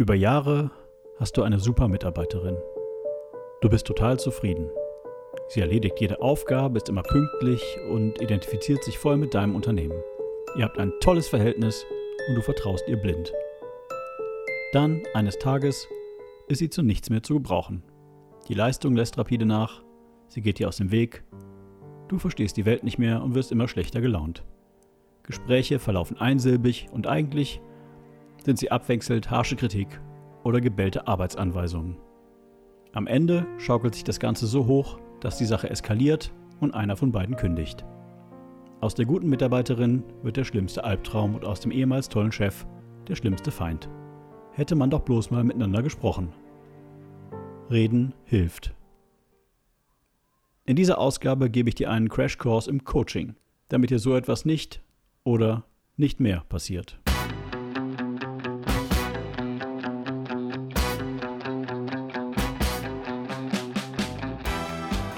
Über Jahre hast du eine super Mitarbeiterin. Du bist total zufrieden. Sie erledigt jede Aufgabe, ist immer pünktlich und identifiziert sich voll mit deinem Unternehmen. Ihr habt ein tolles Verhältnis und du vertraust ihr blind. Dann, eines Tages, ist sie zu nichts mehr zu gebrauchen. Die Leistung lässt rapide nach, sie geht dir aus dem Weg, du verstehst die Welt nicht mehr und wirst immer schlechter gelaunt. Gespräche verlaufen einsilbig und eigentlich sind sie abwechselnd harsche Kritik oder gebellte Arbeitsanweisungen. Am Ende schaukelt sich das Ganze so hoch, dass die Sache eskaliert und einer von beiden kündigt. Aus der guten Mitarbeiterin wird der schlimmste Albtraum und aus dem ehemals tollen Chef der schlimmste Feind. Hätte man doch bloß mal miteinander gesprochen. Reden hilft. In dieser Ausgabe gebe ich dir einen Crashkurs im Coaching, damit dir so etwas nicht oder nicht mehr passiert.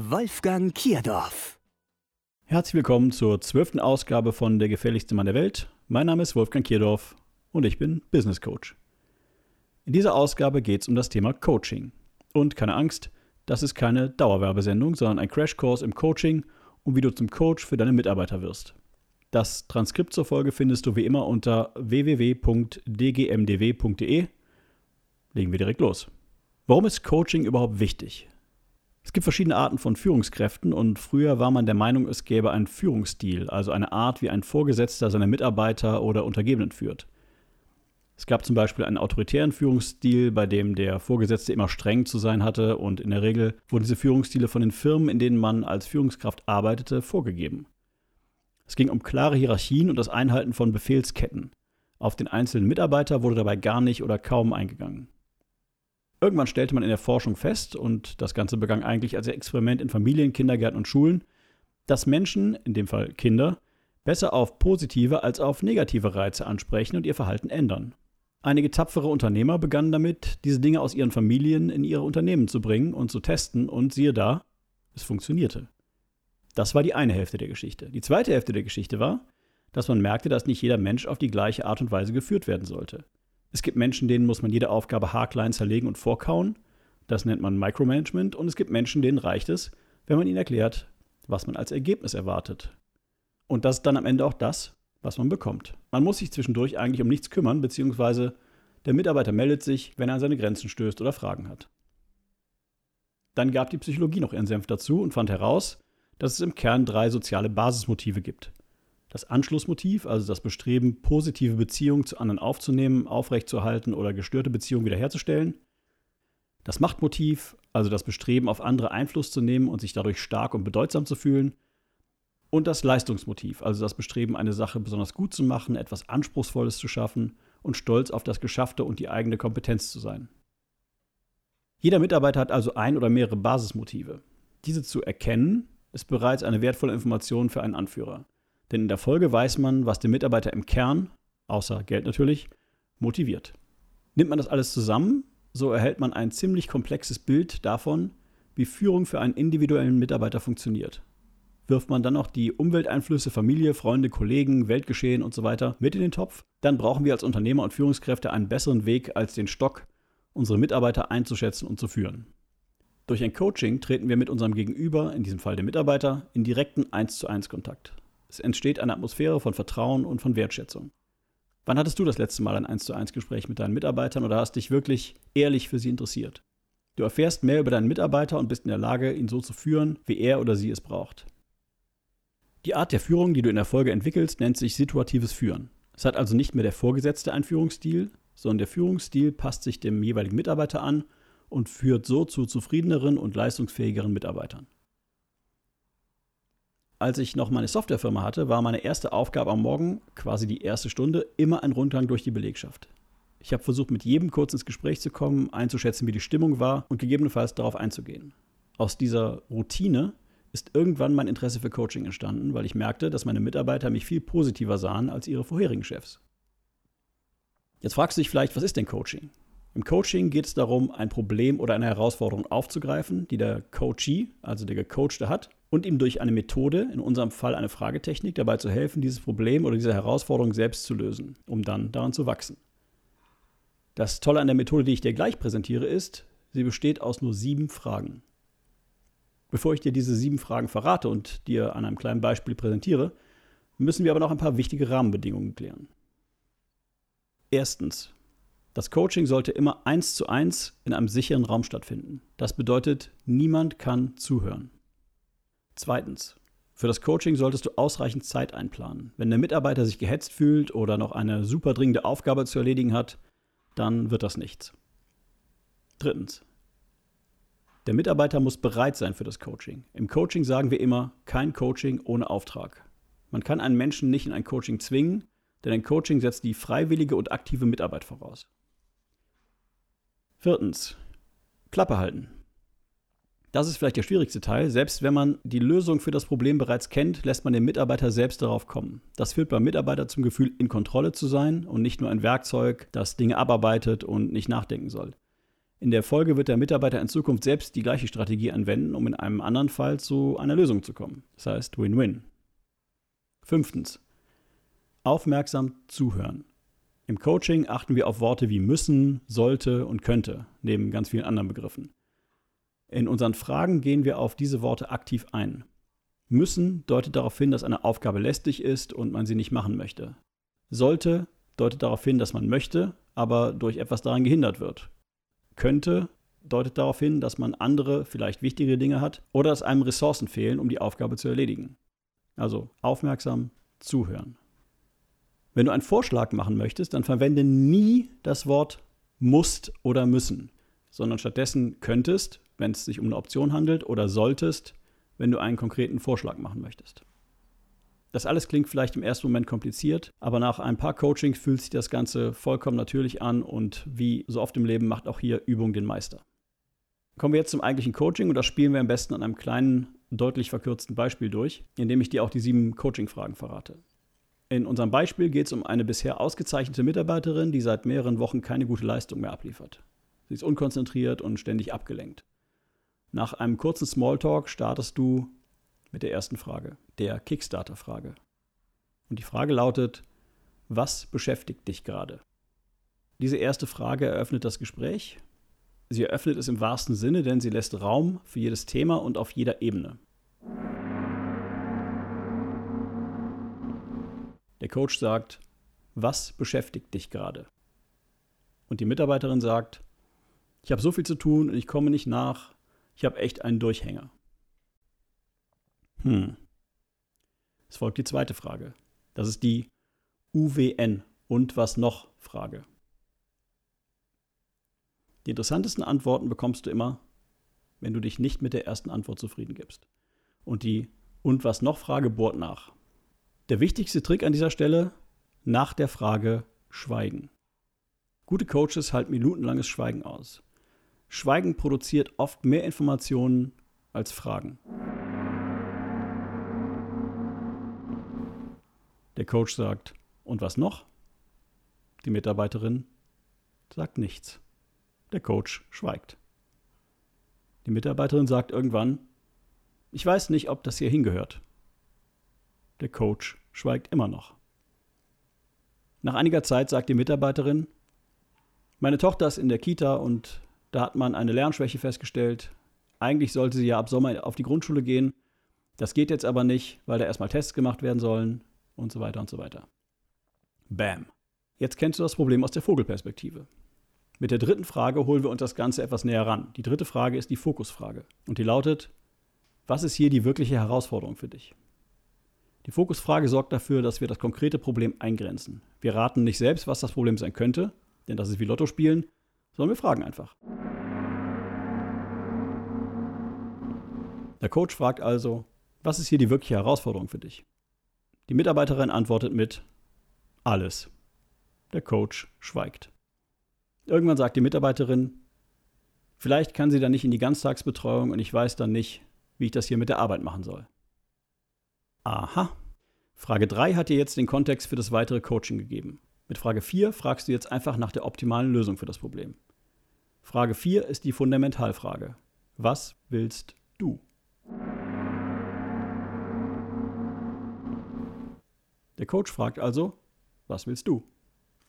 Wolfgang Kierdorf. Herzlich willkommen zur zwölften Ausgabe von Der gefährlichste Mann der Welt. Mein Name ist Wolfgang Kierdorf und ich bin Business Coach. In dieser Ausgabe geht es um das Thema Coaching. Und keine Angst, das ist keine Dauerwerbesendung, sondern ein Crashkurs im Coaching und wie du zum Coach für deine Mitarbeiter wirst. Das Transkript zur Folge findest du wie immer unter www.dgmdw.de. Legen wir direkt los. Warum ist Coaching überhaupt wichtig? Es gibt verschiedene Arten von Führungskräften und früher war man der Meinung, es gäbe einen Führungsstil, also eine Art, wie ein Vorgesetzter seine Mitarbeiter oder Untergebenen führt. Es gab zum Beispiel einen autoritären Führungsstil, bei dem der Vorgesetzte immer streng zu sein hatte und in der Regel wurden diese Führungsstile von den Firmen, in denen man als Führungskraft arbeitete, vorgegeben. Es ging um klare Hierarchien und das Einhalten von Befehlsketten. Auf den einzelnen Mitarbeiter wurde dabei gar nicht oder kaum eingegangen. Irgendwann stellte man in der Forschung fest, und das Ganze begann eigentlich als Experiment in Familien, Kindergärten und Schulen, dass Menschen, in dem Fall Kinder, besser auf positive als auf negative Reize ansprechen und ihr Verhalten ändern. Einige tapfere Unternehmer begannen damit, diese Dinge aus ihren Familien in ihre Unternehmen zu bringen und zu testen, und siehe da, es funktionierte. Das war die eine Hälfte der Geschichte. Die zweite Hälfte der Geschichte war, dass man merkte, dass nicht jeder Mensch auf die gleiche Art und Weise geführt werden sollte. Es gibt Menschen, denen muss man jede Aufgabe haarklein zerlegen und vorkauen. Das nennt man Micromanagement. Und es gibt Menschen, denen reicht es, wenn man ihnen erklärt, was man als Ergebnis erwartet. Und das ist dann am Ende auch das, was man bekommt. Man muss sich zwischendurch eigentlich um nichts kümmern, beziehungsweise der Mitarbeiter meldet sich, wenn er an seine Grenzen stößt oder Fragen hat. Dann gab die Psychologie noch ihren Senf dazu und fand heraus, dass es im Kern drei soziale Basismotive gibt. Das Anschlussmotiv, also das Bestreben, positive Beziehungen zu anderen aufzunehmen, aufrechtzuerhalten oder gestörte Beziehungen wiederherzustellen. Das Machtmotiv, also das Bestreben, auf andere Einfluss zu nehmen und sich dadurch stark und bedeutsam zu fühlen. Und das Leistungsmotiv, also das Bestreben, eine Sache besonders gut zu machen, etwas Anspruchsvolles zu schaffen und stolz auf das Geschaffte und die eigene Kompetenz zu sein. Jeder Mitarbeiter hat also ein oder mehrere Basismotive. Diese zu erkennen, ist bereits eine wertvolle Information für einen Anführer. Denn in der Folge weiß man, was den Mitarbeiter im Kern, außer Geld natürlich, motiviert. Nimmt man das alles zusammen, so erhält man ein ziemlich komplexes Bild davon, wie Führung für einen individuellen Mitarbeiter funktioniert. Wirft man dann noch die Umwelteinflüsse, Familie, Freunde, Kollegen, Weltgeschehen usw. So mit in den Topf, dann brauchen wir als Unternehmer und Führungskräfte einen besseren Weg als den Stock, unsere Mitarbeiter einzuschätzen und zu führen. Durch ein Coaching treten wir mit unserem Gegenüber, in diesem Fall dem Mitarbeiter, in direkten 1 zu 1 Kontakt. Es entsteht eine Atmosphäre von Vertrauen und von Wertschätzung. Wann hattest du das letzte Mal ein 1 zu 1 Gespräch mit deinen Mitarbeitern oder hast dich wirklich ehrlich für sie interessiert? Du erfährst mehr über deinen Mitarbeiter und bist in der Lage, ihn so zu führen, wie er oder sie es braucht. Die Art der Führung, die du in der Folge entwickelst, nennt sich situatives Führen. Es hat also nicht mehr der Vorgesetzte einen Führungsstil, sondern der Führungsstil passt sich dem jeweiligen Mitarbeiter an und führt so zu zufriedeneren und leistungsfähigeren Mitarbeitern. Als ich noch meine Softwarefirma hatte, war meine erste Aufgabe am Morgen, quasi die erste Stunde, immer ein Rundgang durch die Belegschaft. Ich habe versucht, mit jedem kurz ins Gespräch zu kommen, einzuschätzen, wie die Stimmung war und gegebenenfalls darauf einzugehen. Aus dieser Routine ist irgendwann mein Interesse für Coaching entstanden, weil ich merkte, dass meine Mitarbeiter mich viel positiver sahen als ihre vorherigen Chefs. Jetzt fragst du dich vielleicht, was ist denn Coaching? Im Coaching geht es darum, ein Problem oder eine Herausforderung aufzugreifen, die der Coachee, also der Gecoachte hat, und ihm durch eine Methode, in unserem Fall eine Fragetechnik, dabei zu helfen, dieses Problem oder diese Herausforderung selbst zu lösen, um dann daran zu wachsen. Das Tolle an der Methode, die ich dir gleich präsentiere, ist, sie besteht aus nur sieben Fragen. Bevor ich dir diese sieben Fragen verrate und dir an einem kleinen Beispiel präsentiere, müssen wir aber noch ein paar wichtige Rahmenbedingungen klären. Erstens, das Coaching sollte immer eins zu eins in einem sicheren Raum stattfinden. Das bedeutet, niemand kann zuhören. Zweitens, für das Coaching solltest du ausreichend Zeit einplanen. Wenn der Mitarbeiter sich gehetzt fühlt oder noch eine super dringende Aufgabe zu erledigen hat, dann wird das nichts. Drittens, der Mitarbeiter muss bereit sein für das Coaching. Im Coaching sagen wir immer, kein Coaching ohne Auftrag. Man kann einen Menschen nicht in ein Coaching zwingen, denn ein Coaching setzt die freiwillige und aktive Mitarbeit voraus. Viertens, Klappe halten. Das ist vielleicht der schwierigste Teil. Selbst wenn man die Lösung für das Problem bereits kennt, lässt man den Mitarbeiter selbst darauf kommen. Das führt beim Mitarbeiter zum Gefühl, in Kontrolle zu sein und nicht nur ein Werkzeug, das Dinge abarbeitet und nicht nachdenken soll. In der Folge wird der Mitarbeiter in Zukunft selbst die gleiche Strategie anwenden, um in einem anderen Fall zu einer Lösung zu kommen. Das heißt Win-Win. Fünftens. Aufmerksam zuhören. Im Coaching achten wir auf Worte wie müssen, sollte und könnte, neben ganz vielen anderen Begriffen. In unseren Fragen gehen wir auf diese Worte aktiv ein. Müssen deutet darauf hin, dass eine Aufgabe lästig ist und man sie nicht machen möchte. Sollte deutet darauf hin, dass man möchte, aber durch etwas daran gehindert wird, könnte deutet darauf hin, dass man andere, vielleicht wichtigere Dinge hat oder dass einem Ressourcen fehlen, um die Aufgabe zu erledigen. Also aufmerksam zuhören. Wenn du einen Vorschlag machen möchtest, dann verwende nie das Wort musst oder müssen, sondern stattdessen könntest, wenn es sich um eine Option handelt, oder solltest, wenn du einen konkreten Vorschlag machen möchtest. Das alles klingt vielleicht im ersten Moment kompliziert, aber nach ein paar Coachings fühlt sich das Ganze vollkommen natürlich an und wie so oft im Leben macht auch hier Übung den Meister. Kommen wir jetzt zum eigentlichen Coaching und das spielen wir am besten an einem kleinen, deutlich verkürzten Beispiel durch, indem ich dir auch die sieben Coaching-Fragen verrate. In unserem Beispiel geht es um eine bisher ausgezeichnete Mitarbeiterin, die seit mehreren Wochen keine gute Leistung mehr abliefert. Sie ist unkonzentriert und ständig abgelenkt. Nach einem kurzen Smalltalk startest du mit der ersten Frage, der Kickstarter-Frage. Und die Frage lautet, was beschäftigt dich gerade? Diese erste Frage eröffnet das Gespräch. Sie eröffnet es im wahrsten Sinne, denn sie lässt Raum für jedes Thema und auf jeder Ebene. Der Coach sagt, was beschäftigt dich gerade? Und die Mitarbeiterin sagt, ich habe so viel zu tun und ich komme nicht nach, ich habe echt einen Durchhänger. Hm. Es folgt die zweite Frage. Das ist die UWN und was noch Frage. Die interessantesten Antworten bekommst du immer, wenn du dich nicht mit der ersten Antwort zufrieden gibst. Und die und was noch Frage bohrt nach. Der wichtigste Trick an dieser Stelle, nach der Frage schweigen. Gute Coaches halten minutenlanges Schweigen aus. Schweigen produziert oft mehr Informationen als Fragen. Der Coach sagt, und was noch? Die Mitarbeiterin sagt nichts. Der Coach schweigt. Die Mitarbeiterin sagt irgendwann, ich weiß nicht, ob das hier hingehört. Der Coach schweigt immer noch. Nach einiger Zeit sagt die Mitarbeiterin, meine Tochter ist in der Kita und da hat man eine Lernschwäche festgestellt. Eigentlich sollte sie ja ab Sommer auf die Grundschule gehen. Das geht jetzt aber nicht, weil da erstmal Tests gemacht werden sollen und so weiter und so weiter. Bam. Jetzt kennst du das Problem aus der Vogelperspektive. Mit der dritten Frage holen wir uns das Ganze etwas näher ran. Die dritte Frage ist die Fokusfrage. Und die lautet, was ist hier die wirkliche Herausforderung für dich? Die Fokusfrage sorgt dafür, dass wir das konkrete Problem eingrenzen. Wir raten nicht selbst, was das Problem sein könnte, denn das ist wie Lotto spielen, sondern wir fragen einfach. Der Coach fragt also, was ist hier die wirkliche Herausforderung für dich? Die Mitarbeiterin antwortet mit alles. Der Coach schweigt. Irgendwann sagt die Mitarbeiterin, vielleicht kann sie dann nicht in die Ganztagsbetreuung und ich weiß dann nicht, wie ich das hier mit der Arbeit machen soll. Aha. Frage 3 hat dir jetzt den Kontext für das weitere Coaching gegeben. Mit Frage 4 fragst du jetzt einfach nach der optimalen Lösung für das Problem. Frage 4 ist die Fundamentalfrage. Was willst du? Der Coach fragt also, was willst du?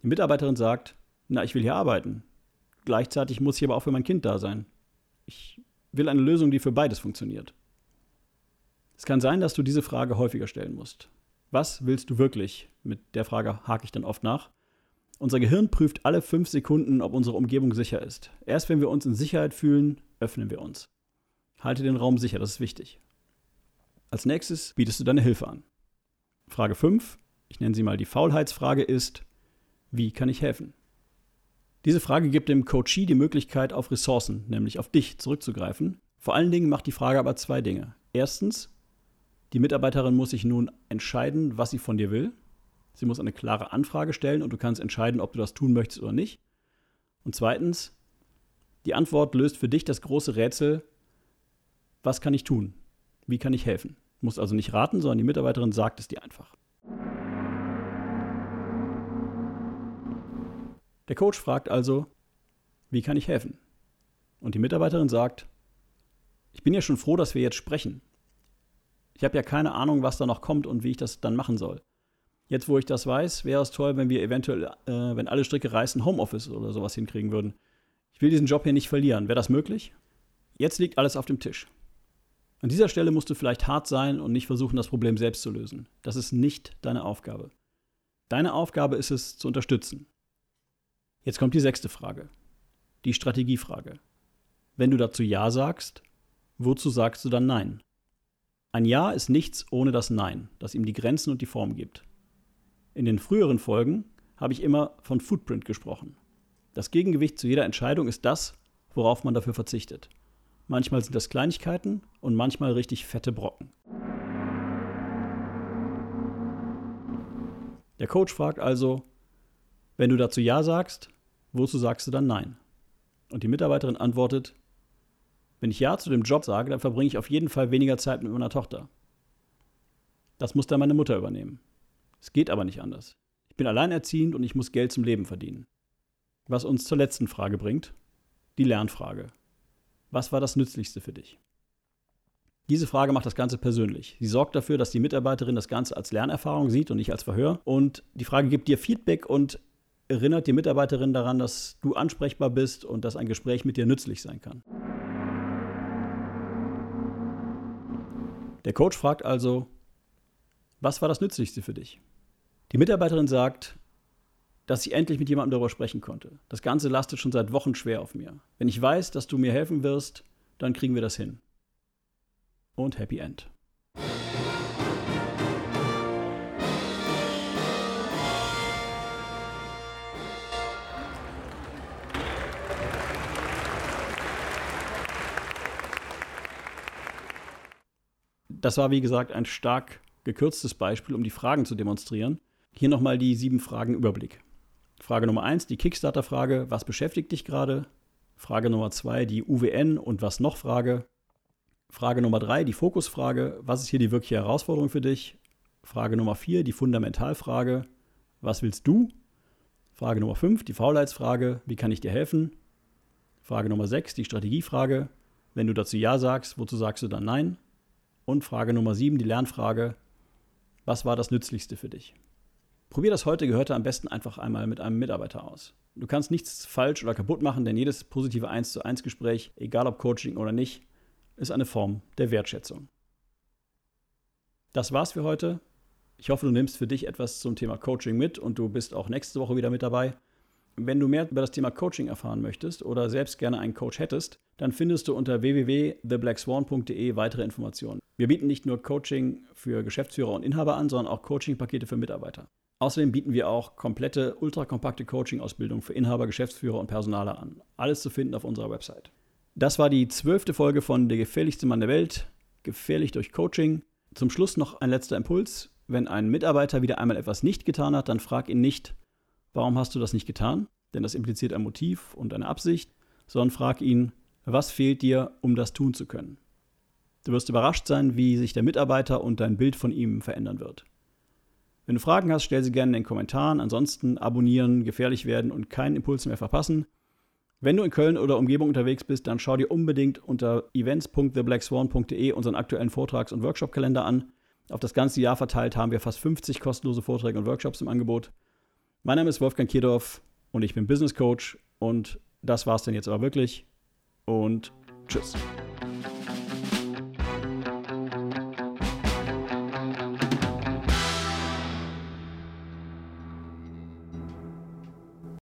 Die Mitarbeiterin sagt, na, ich will hier arbeiten. Gleichzeitig muss ich aber auch für mein Kind da sein. Ich will eine Lösung, die für beides funktioniert. Es kann sein, dass du diese Frage häufiger stellen musst. Was willst du wirklich? Mit der Frage hake ich dann oft nach. Unser Gehirn prüft alle fünf Sekunden, ob unsere Umgebung sicher ist. Erst wenn wir uns in Sicherheit fühlen, öffnen wir uns. Halte den Raum sicher, das ist wichtig. Als nächstes bietest du deine Hilfe an. Frage 5, ich nenne sie mal die Faulheitsfrage, ist, wie kann ich helfen? Diese Frage gibt dem Coachee die Möglichkeit, auf Ressourcen, nämlich auf dich, zurückzugreifen. Vor allen Dingen macht die Frage aber zwei Dinge. Erstens, die Mitarbeiterin muss sich nun entscheiden, was sie von dir will. Sie muss eine klare Anfrage stellen und du kannst entscheiden, ob du das tun möchtest oder nicht. Und zweitens, die Antwort löst für dich das große Rätsel, was kann ich tun? Wie kann ich helfen? Du musst also nicht raten, sondern die Mitarbeiterin sagt es dir einfach. Der Coach fragt also, wie kann ich helfen? Und die Mitarbeiterin sagt, ich bin ja schon froh, dass wir jetzt sprechen. Ich habe ja keine Ahnung, was da noch kommt und wie ich das dann machen soll. Jetzt, wo ich das weiß, wäre es toll, wenn wir eventuell, äh, wenn alle Stricke reißen, Homeoffice oder sowas hinkriegen würden. Ich will diesen Job hier nicht verlieren. Wäre das möglich? Jetzt liegt alles auf dem Tisch. An dieser Stelle musst du vielleicht hart sein und nicht versuchen, das Problem selbst zu lösen. Das ist nicht deine Aufgabe. Deine Aufgabe ist es, zu unterstützen. Jetzt kommt die sechste Frage. Die Strategiefrage. Wenn du dazu Ja sagst, wozu sagst du dann Nein? Ein Ja ist nichts ohne das Nein, das ihm die Grenzen und die Form gibt. In den früheren Folgen habe ich immer von Footprint gesprochen. Das Gegengewicht zu jeder Entscheidung ist das, worauf man dafür verzichtet. Manchmal sind das Kleinigkeiten und manchmal richtig fette Brocken. Der Coach fragt also, wenn du dazu Ja sagst, wozu sagst du dann Nein? Und die Mitarbeiterin antwortet, wenn ich Ja zu dem Job sage, dann verbringe ich auf jeden Fall weniger Zeit mit meiner Tochter. Das muss dann meine Mutter übernehmen. Es geht aber nicht anders. Ich bin alleinerziehend und ich muss Geld zum Leben verdienen. Was uns zur letzten Frage bringt, die Lernfrage. Was war das Nützlichste für dich? Diese Frage macht das Ganze persönlich. Sie sorgt dafür, dass die Mitarbeiterin das Ganze als Lernerfahrung sieht und nicht als Verhör. Und die Frage gibt dir Feedback und erinnert die Mitarbeiterin daran, dass du ansprechbar bist und dass ein Gespräch mit dir nützlich sein kann. Der Coach fragt also, was war das Nützlichste für dich? Die Mitarbeiterin sagt, dass ich endlich mit jemandem darüber sprechen konnte. Das Ganze lastet schon seit Wochen schwer auf mir. Wenn ich weiß, dass du mir helfen wirst, dann kriegen wir das hin. Und Happy End. Das war, wie gesagt, ein stark gekürztes Beispiel, um die Fragen zu demonstrieren. Hier nochmal die sieben Fragen Überblick. Frage Nummer eins, die Kickstarter-Frage, was beschäftigt dich gerade? Frage Nummer zwei, die UWN und was noch Frage. Frage Nummer drei, die Fokusfrage, was ist hier die wirkliche Herausforderung für dich? Frage Nummer vier, die Fundamentalfrage, was willst du? Frage Nummer fünf, die Faulheitsfrage, wie kann ich dir helfen? Frage Nummer sechs, die Strategiefrage, wenn du dazu Ja sagst, wozu sagst du dann Nein? Und Frage Nummer 7, die Lernfrage. Was war das Nützlichste für dich? Probier das heute Gehörte am besten einfach einmal mit einem Mitarbeiter aus. Du kannst nichts falsch oder kaputt machen, denn jedes positive 1 zu 1 Gespräch, egal ob Coaching oder nicht, ist eine Form der Wertschätzung. Das war's für heute. Ich hoffe, du nimmst für dich etwas zum Thema Coaching mit und du bist auch nächste Woche wieder mit dabei. Wenn du mehr über das Thema Coaching erfahren möchtest oder selbst gerne einen Coach hättest, dann findest du unter www.theblackswan.de weitere Informationen. Wir bieten nicht nur Coaching für Geschäftsführer und Inhaber an, sondern auch Coaching-Pakete für Mitarbeiter. Außerdem bieten wir auch komplette, ultrakompakte Coaching-Ausbildung für Inhaber, Geschäftsführer und Personaler an. Alles zu finden auf unserer Website. Das war die zwölfte Folge von Der gefährlichste Mann der Welt, gefährlich durch Coaching. Zum Schluss noch ein letzter Impuls. Wenn ein Mitarbeiter wieder einmal etwas nicht getan hat, dann frag ihn nicht, warum hast du das nicht getan? Denn das impliziert ein Motiv und eine Absicht, sondern frag ihn, was fehlt dir, um das tun zu können? Du wirst überrascht sein, wie sich der Mitarbeiter und dein Bild von ihm verändern wird. Wenn du Fragen hast, stell sie gerne in den Kommentaren. Ansonsten abonnieren, gefährlich werden und keinen Impuls mehr verpassen. Wenn du in Köln oder Umgebung unterwegs bist, dann schau dir unbedingt unter events.theblackswan.de unseren aktuellen Vortrags- und Workshopkalender an. Auf das ganze Jahr verteilt haben wir fast 50 kostenlose Vorträge und Workshops im Angebot. Mein Name ist Wolfgang Kierdorf und ich bin Business Coach und das war's denn jetzt aber wirklich und tschüss.